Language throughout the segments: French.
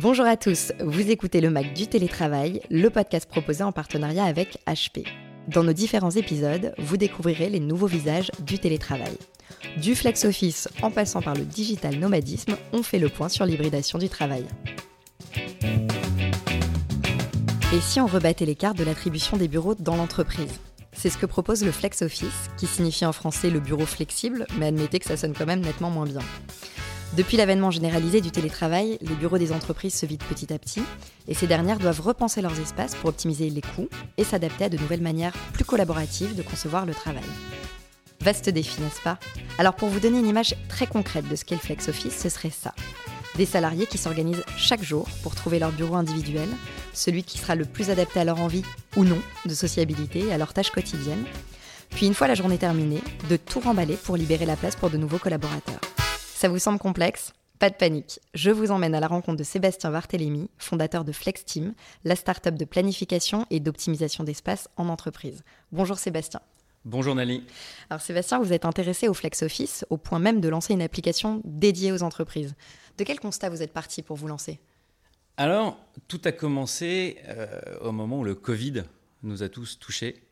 Bonjour à tous, vous écoutez le Mac du télétravail, le podcast proposé en partenariat avec HP. Dans nos différents épisodes, vous découvrirez les nouveaux visages du télétravail. Du flex office en passant par le digital nomadisme, on fait le point sur l'hybridation du travail. Et si on rebattait les cartes de l'attribution des bureaux dans l'entreprise? C'est ce que propose le flex office, qui signifie en français le bureau flexible, mais admettez que ça sonne quand même nettement moins bien. Depuis l'avènement généralisé du télétravail, les bureaux des entreprises se vident petit à petit et ces dernières doivent repenser leurs espaces pour optimiser les coûts et s'adapter à de nouvelles manières plus collaboratives de concevoir le travail. Vaste défi, n'est-ce pas? Alors pour vous donner une image très concrète de ce qu'est office, ce serait ça. Des salariés qui s'organisent chaque jour pour trouver leur bureau individuel, celui qui sera le plus adapté à leur envie ou non de sociabilité et à leurs tâches quotidiennes. Puis une fois la journée terminée, de tout remballer pour libérer la place pour de nouveaux collaborateurs. Ça vous semble complexe? Pas de panique. Je vous emmène à la rencontre de Sébastien Varthélémy, fondateur de FlexTeam, la start-up de planification et d'optimisation d'espace en entreprise. Bonjour Sébastien. Bonjour Nali. Alors Sébastien, vous êtes intéressé au Flex Office au point même de lancer une application dédiée aux entreprises. De quel constat vous êtes parti pour vous lancer? Alors, tout a commencé euh, au moment où le Covid nous a tous touchés.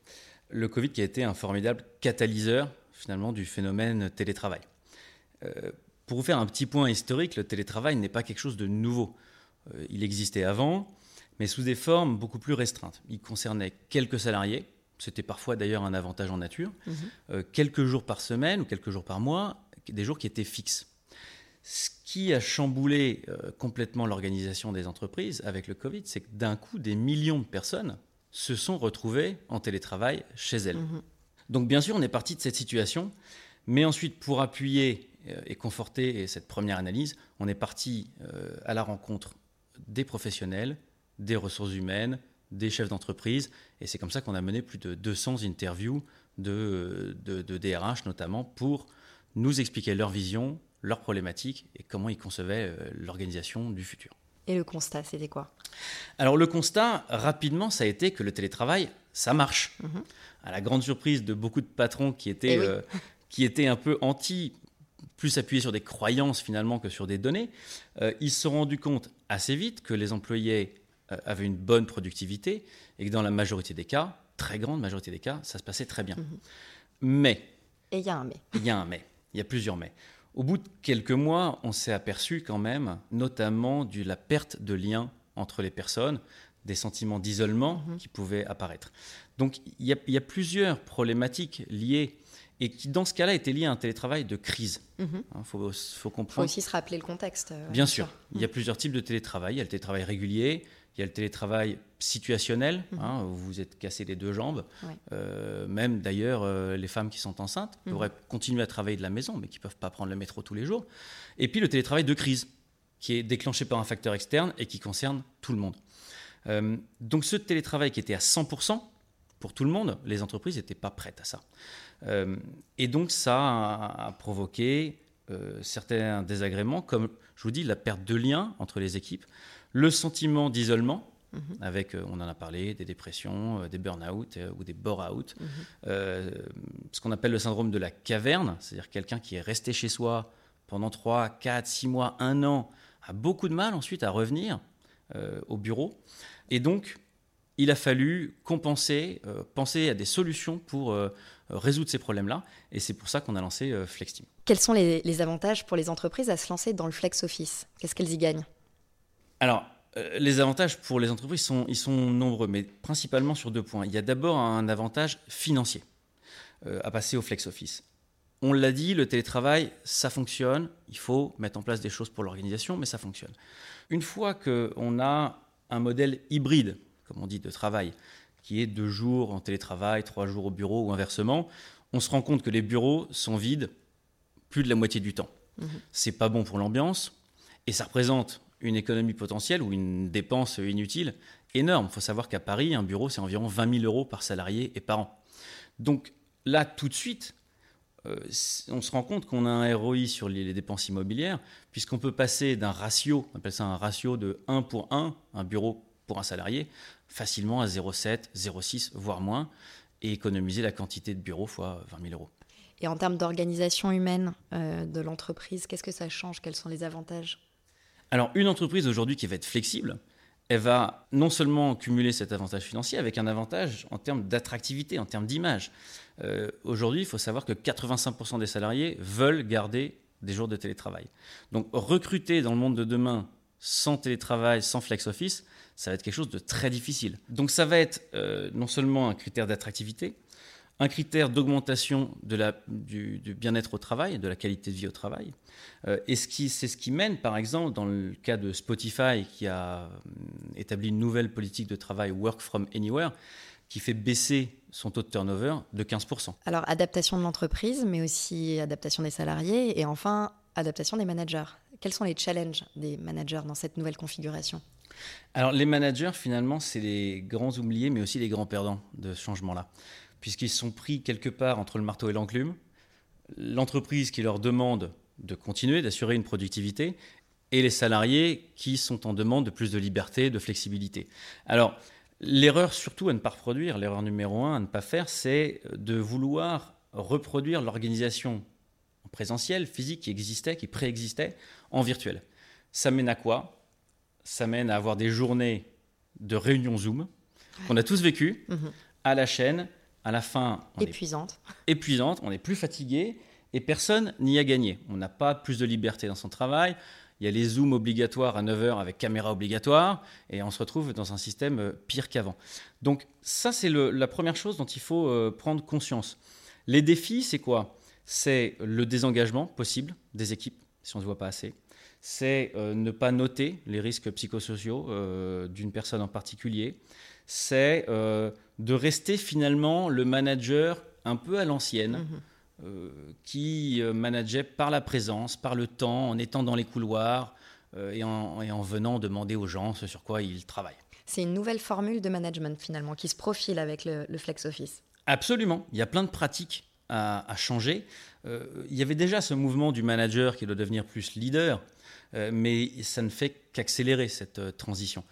Le Covid qui a été un formidable catalyseur finalement du phénomène télétravail. Euh, pour vous faire un petit point historique, le télétravail n'est pas quelque chose de nouveau. Euh, il existait avant, mais sous des formes beaucoup plus restreintes. Il concernait quelques salariés, c'était parfois d'ailleurs un avantage en nature, mhm. euh, quelques jours par semaine ou quelques jours par mois, des jours qui étaient fixes. Ce qui a chamboulé euh, complètement l'organisation des entreprises avec le Covid, c'est que d'un coup, des millions de personnes se sont retrouvées en télétravail chez elles. Mhm. Donc bien sûr, on est parti de cette situation, mais ensuite, pour appuyer euh, et conforter cette première analyse, on est parti euh, à la rencontre des professionnels, des ressources humaines, des chefs d'entreprise, et c'est comme ça qu'on a mené plus de 200 interviews de, de, DRH notamment pour nous expliquer leur vision, leurs problématiques et comment ils concevaient euh, l'organisation du futur. Et le constat, c'était quoi? Alors le constat, rapidement, ça a été que le télétravail, ça marche. Mhm. À la grande surprise de beaucoup de patrons qui étaient, eh qui étaient un peu anti plus appuyé sur des croyances finalement que sur des données, euh, ils se sont rendus compte assez vite que les employés euh, avaient une bonne productivité et que dans la majorité des cas, très grande majorité des cas, ça se passait très bien. Mhm. Mais. Et il y a un mais. Il y a un mais. Il y a plusieurs mais. Au bout de quelques mois, on s'est aperçu quand même, notamment de la perte de lien entre les personnes, des sentiments d'isolement mhm. qui pouvaient apparaître. Donc il y, a, il y, a, plusieurs problématiques liées et qui, dans ce cas-là, était lié à un télétravail de crise. Il mhm. hein, faut, comprendre. Il faut aussi se rappeler le contexte. Euh, bien sûr, il y a mhm. plusieurs types de télétravail. Il y a le télétravail régulier, il y a le télétravail situationnel, mhm. hein, où vous êtes cassé les deux jambes. Euh, même d'ailleurs, euh, les femmes qui sont enceintes pourraient continuer à travailler de la maison, mais qui ne peuvent pas prendre le métro tous les jours. Et puis le télétravail de crise, qui est déclenché par un facteur externe et qui concerne tout le monde. donc ce télétravail qui était à 100%, pour tout le monde, les entreprises n'étaient pas prêtes à ça. Euh, et donc ça a, provoqué euh, certains désagréments, comme je vous dis, la perte de lien entre les équipes, le sentiment d'isolement, mhm. avec, euh, on en a parlé, des dépressions, des burn-out ou des bore-out, mhm. ce qu'on appelle le syndrome de la caverne, c'est-à-dire quelqu'un qui est resté chez soi pendant 3, 4, 6 mois, 1 an, a beaucoup de mal ensuite à revenir au bureau. Et donc, il a fallu compenser, penser à des solutions pour euh, résoudre ces problèmes-là. Et c'est pour ça qu'on a lancé euh, FlexTeam. Quels sont les, avantages pour les entreprises à se lancer dans le Flex Office? Qu'est-ce qu'elles y gagnent? Alors, euh, les avantages pour les entreprises, sont, ils sont nombreux, mais principalement sur deux points. Il y a d'abord un avantage financier à passer au Flex Office. On l'a dit, le télétravail, ça fonctionne. Il faut mettre en place des choses pour l'organisation, mais ça fonctionne. Une fois qu'on a un modèle hybride, comme on dit, de travail, qui est deux jours en télétravail, trois jours au bureau ou inversement, on se rend compte que les bureaux sont vides plus de la moitié du temps. Ce mhm. C'est pas bon pour l'ambiance et ça représente une économie potentielle ou une dépense inutile énorme. Il faut savoir qu'à Paris, un bureau, c'est environ 20 000 euros par salarié et par an. Donc là, tout de suite, euh, on se rend compte qu'on a un ROI sur les, dépenses immobilières, puisqu'on peut passer d'un ratio, on appelle ça un ratio de 1 pour 1, un bureau pour un salarié, facilement à 0,7, 0,6, voire moins, et économiser la quantité de bureaux fois 20 000 euros. Et en termes d'organisation humaine euh, de l'entreprise, qu'est-ce que ça change? Quels sont les avantages? Alors une entreprise aujourd'hui qui va être flexible, elle va non seulement cumuler cet avantage financier avec un avantage en termes d'attractivité, en termes d'image. Euh, aujourd'hui, il faut savoir que 85% des salariés veulent garder des jours de télétravail. Donc recruter dans le monde de demain sans télétravail, sans flex office, ça va être quelque chose de très difficile. Donc ça va être euh, non seulement un critère d'attractivité, un critère d'augmentation du, bien-être au travail, de la qualité de vie au travail. Euh, et c'est ce qui mène, par exemple, dans le cas de Spotify, qui a euh, établi une nouvelle politique de travail Work from Anywhere, qui fait baisser son taux de turnover de 15%. Alors, adaptation de l'entreprise, mais aussi adaptation des salariés, et enfin, adaptation des managers. Quels sont les challenges des managers dans cette nouvelle configuration? Alors, les managers, finalement, c'est les grands oubliés, mais aussi les grands perdants de ce changement-là puisqu'ils sont pris quelque part entre le marteau et l'enclume. L'entreprise qui leur demande de continuer, d'assurer une productivité, et les salariés qui sont en demande de plus de liberté, de flexibilité. Alors, l'erreur surtout à ne pas reproduire, l'erreur numéro un à ne pas faire, c'est de vouloir reproduire l'organisation en présentiel, physique, qui existait, qui préexistait, en virtuel. Ça mène à quoi? Ça mène à avoir des journées de réunions Zoom qu'on a tous vécues, mhm. à la chaîne, à la fin, on épuisante. Est épuisante, on est plus fatigué et personne n'y a gagné. On n'a pas plus de liberté dans son travail. Il y a les zooms obligatoires à 9h avec caméra obligatoire et on se retrouve dans un système euh, pire qu'avant. Donc ça, c'est la première chose dont il faut euh, prendre conscience. Les défis, c'est quoi? C'est le désengagement possible des équipes, si on ne se voit pas assez. C'est euh, ne pas noter les risques psychosociaux d'une personne en particulier c'est euh, de rester finalement le manager un peu à l'ancienne, mhm. euh, qui euh, manageait par la présence, par le temps, en étant dans les couloirs et en, venant demander aux gens ce sur quoi ils travaillent. C'est une nouvelle formule de management finalement qui se profile avec le, Flex Office. Absolument, il y a plein de pratiques à, changer. il y avait déjà ce mouvement du manager qui doit devenir plus leader, mais ça ne fait qu'accélérer cette transition.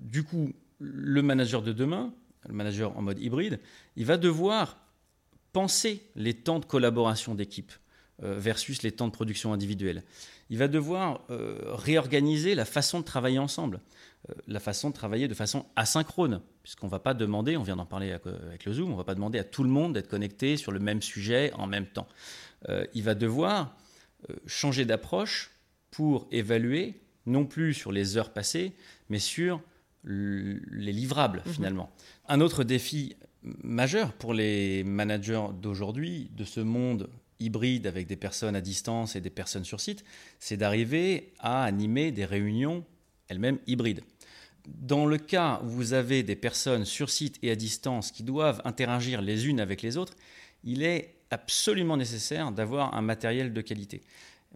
du coup, le manager de demain, le manager en mode hybride, il va devoir penser les temps de collaboration d'équipe euh, versus les temps de production individuelle. Il va devoir euh, réorganiser la façon de travailler ensemble, euh, la façon de travailler de façon asynchrone, puisqu'on ne va pas demander, on vient d'en parler avec le Zoom, on ne va pas demander à tout le monde d'être connecté sur le même sujet en même temps. il va devoir changer d'approche pour évaluer, non plus sur les heures passées, mais sur les livrables mhm. finalement. Un autre défi majeur pour les managers d'aujourd'hui, de ce monde hybride avec des personnes à distance et des personnes sur site, c'est d'arriver à animer des réunions elles-mêmes hybrides. Dans le cas où vous avez des personnes sur site et à distance qui doivent interagir les unes avec les autres, il est absolument nécessaire d'avoir un matériel de qualité.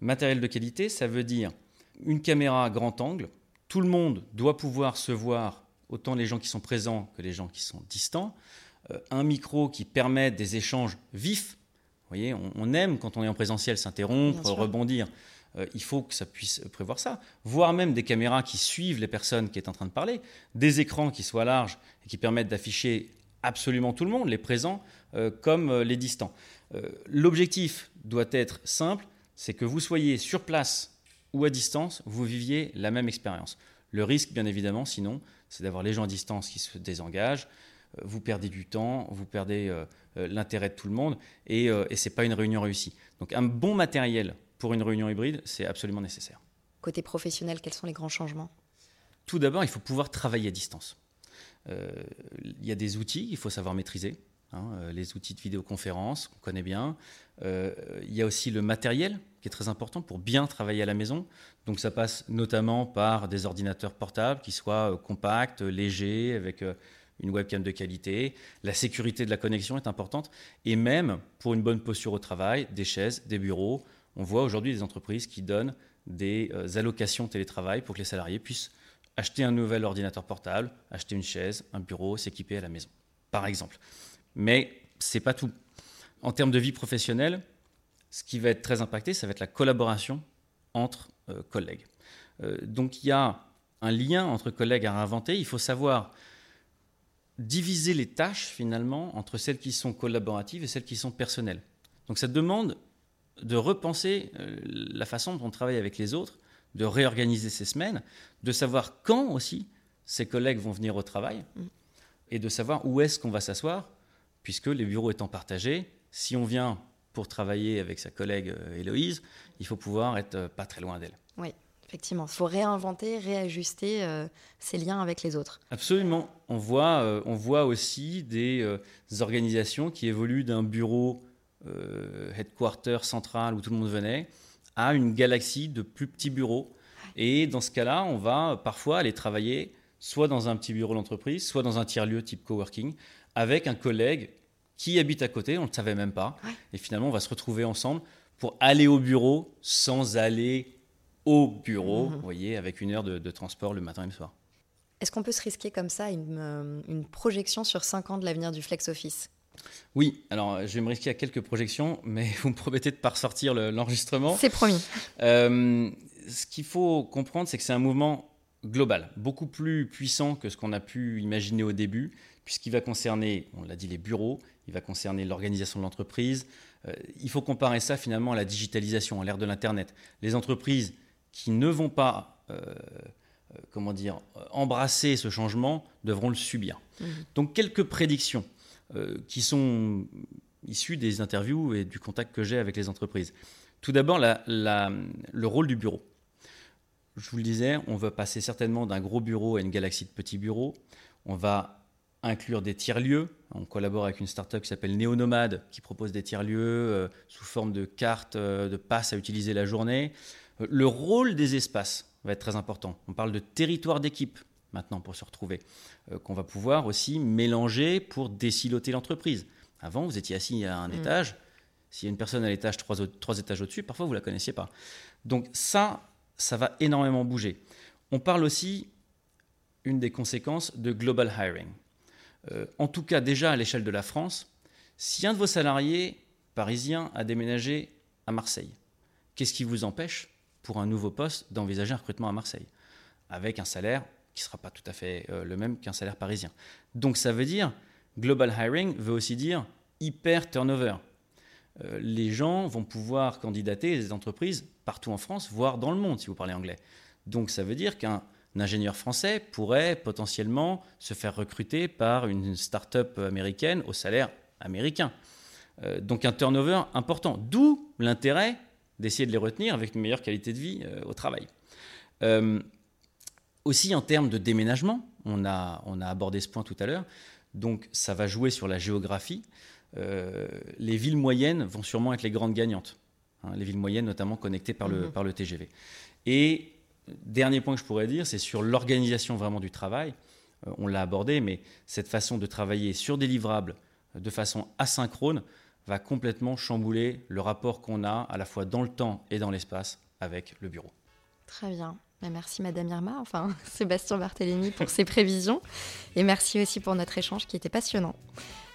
Matériel de qualité, ça veut dire une caméra grand angle, tout le monde doit pouvoir se voir, autant les gens qui sont présents que les gens qui sont distants. Euh, un micro qui permet des échanges vifs. Vous voyez, on, aime quand on est en présentiel s'interrompre, rebondir. Euh, il faut que ça puisse prévoir ça. Voire même des caméras qui suivent les personnes qui est en train de parler, des écrans qui soient larges et qui permettent d'afficher absolument tout le monde, les présents euh, comme les distants. L'objectif doit être simple, c'est que vous soyez sur place ou à distance, vous viviez la même expérience. Le risque, bien évidemment, sinon, c'est d'avoir les gens à distance qui se désengagent, euh, vous perdez du temps, vous perdez euh, euh, l'intérêt de tout le monde, et, et ce n'est pas une réunion réussie. Donc un bon matériel pour une réunion hybride, c'est absolument nécessaire. Côté professionnel, quels sont les grands changements? Tout d'abord, il faut pouvoir travailler à distance. il y a des outils qu'il faut savoir maîtriser. Hein, les outils de vidéoconférence, on connaît bien. il y a aussi le matériel qui est très important pour bien travailler à la maison. Donc ça passe notamment par des ordinateurs portables qui soient euh, compacts, légers, avec euh, une webcam de qualité. La sécurité de la connexion est importante. Et même pour une bonne posture au travail, des chaises, des bureaux. On voit aujourd'hui des entreprises qui donnent des euh, allocations télétravail pour que les salariés puissent acheter un nouvel ordinateur portable, acheter une chaise, un bureau, s'équiper à la maison, par exemple. Mais c'est pas tout. En termes de vie professionnelle, ce qui va être très impacté, ça va être la collaboration entre euh, collègues. Euh, donc il y a un lien entre collègues à réinventer. Il faut savoir diviser les tâches finalement entre celles qui sont collaboratives et celles qui sont personnelles. Donc ça demande de repenser euh, la façon dont on travaille avec les autres de réorganiser ses semaines, de savoir quand aussi ses collègues vont venir au travail mm. et de savoir où est-ce qu'on va s'asseoir, puisque les bureaux étant partagés, si on vient pour travailler avec sa collègue euh, Héloïse, il faut pouvoir être euh, pas très loin d'elle. Oui, effectivement. Il faut réinventer, réajuster euh, ses liens avec les autres. Absolument. On voit, on voit aussi des organisations qui évoluent d'un bureau headquarter central où tout le monde venait à une galaxie de plus petits bureaux. Et dans ce cas-là, on va parfois aller travailler soit dans un petit bureau d'entreprise, soit dans un tiers-lieu type coworking, avec un collègue qui habite à côté, on ne le savait même pas. Et finalement, on va se retrouver ensemble pour aller au bureau sans aller au bureau, mhm. vous voyez, avec une heure de, transport le matin et le soir. Est-ce qu'on peut se risquer comme ça une, euh, une projection sur 5 ans de l'avenir du flex office? Oui, alors je vais me risquer à quelques projections, mais vous me promettez de ne pas ressortir l'enregistrement. c'est promis. Euh, ce qu'il faut comprendre, c'est que c'est un mouvement global, beaucoup plus puissant que ce qu'on a pu imaginer au début, puisqu'il va concerner, on l'a dit, les bureaux, il va concerner l'organisation de l'entreprise. Euh, il faut comparer ça finalement à la digitalisation, à l'ère de l'Internet. Les entreprises qui ne vont pas, euh, euh, comment dire, embrasser ce changement devront le subir. Mmh. Donc quelques prédictions qui sont issues des interviews et du contact que j'ai avec les entreprises. Tout d'abord, le rôle du bureau. Je vous le disais, on va passer certainement d'un gros bureau à une galaxie de petits bureaux. On va inclure des tiers-lieux. On collabore avec une startup qui s'appelle Néonomade, qui propose des tiers-lieux euh, sous forme de cartes, euh, de passes à utiliser la journée. Euh, le rôle des espaces va être très important. On parle de territoire d'équipe maintenant pour se retrouver, qu'on va pouvoir aussi mélanger pour déciloter l'entreprise. Avant, vous étiez assis à un mm. étage. S'il y a une personne à l'étage, trois, trois étages au-dessus, parfois vous ne la connaissiez pas. Donc ça, ça va énormément bouger. On parle aussi, une des conséquences, de global hiring. Euh, en tout cas déjà à l'échelle de la France, si un de vos salariés parisiens a déménagé à Marseille, qu'est-ce qui vous empêche pour un nouveau poste d'envisager un recrutement à Marseille avec un salaire qui ne sera pas tout à fait euh, le même qu'un salaire parisien? Donc ça veut dire, global hiring veut aussi dire hyper turnover. Euh, les gens vont pouvoir candidater des entreprises partout en France, voire dans le monde si vous parlez anglais. Donc ça veut dire qu'un un ingénieur français pourrait potentiellement se faire recruter par une start-up américaine au salaire américain. Euh, donc un turnover important, d'où l'intérêt d'essayer de les retenir avec une meilleure qualité de vie euh, au travail. Euh, aussi en termes de déménagement, on a, on a abordé ce point tout à l'heure, donc ça va jouer sur la géographie. les villes moyennes vont sûrement être les grandes gagnantes, hein, les villes moyennes notamment connectées par le, mmh. par le TGV. Et Dernier point que je pourrais dire, c'est sur l'organisation vraiment du travail. Euh, on l'a abordé, mais cette façon de travailler sur des livrables euh, de façon asynchrone va complètement chambouler le rapport qu'on a à la fois dans le temps et dans l'espace avec le bureau. Très bien. Ben, merci Madame Irma, enfin Sébastien Barthélémy pour ses prévisions. Et merci aussi pour notre échange qui était passionnant.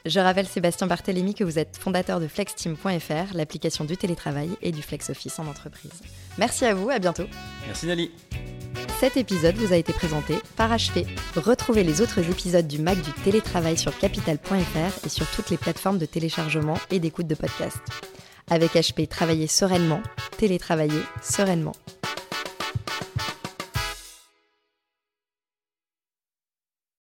Je rappelle Sébastien Barthélémy que vous êtes fondateur de flexteam.fr, l'application du télétravail et du flex office en entreprise. Merci à vous, à bientôt. Merci Nali. Cet épisode vous a été présenté par HP. Retrouvez les autres épisodes du Mac du télétravail sur capital.fr et sur toutes les plateformes de téléchargement et d'écoute de podcasts. Avec HP, travaillez sereinement, télétravaillez sereinement.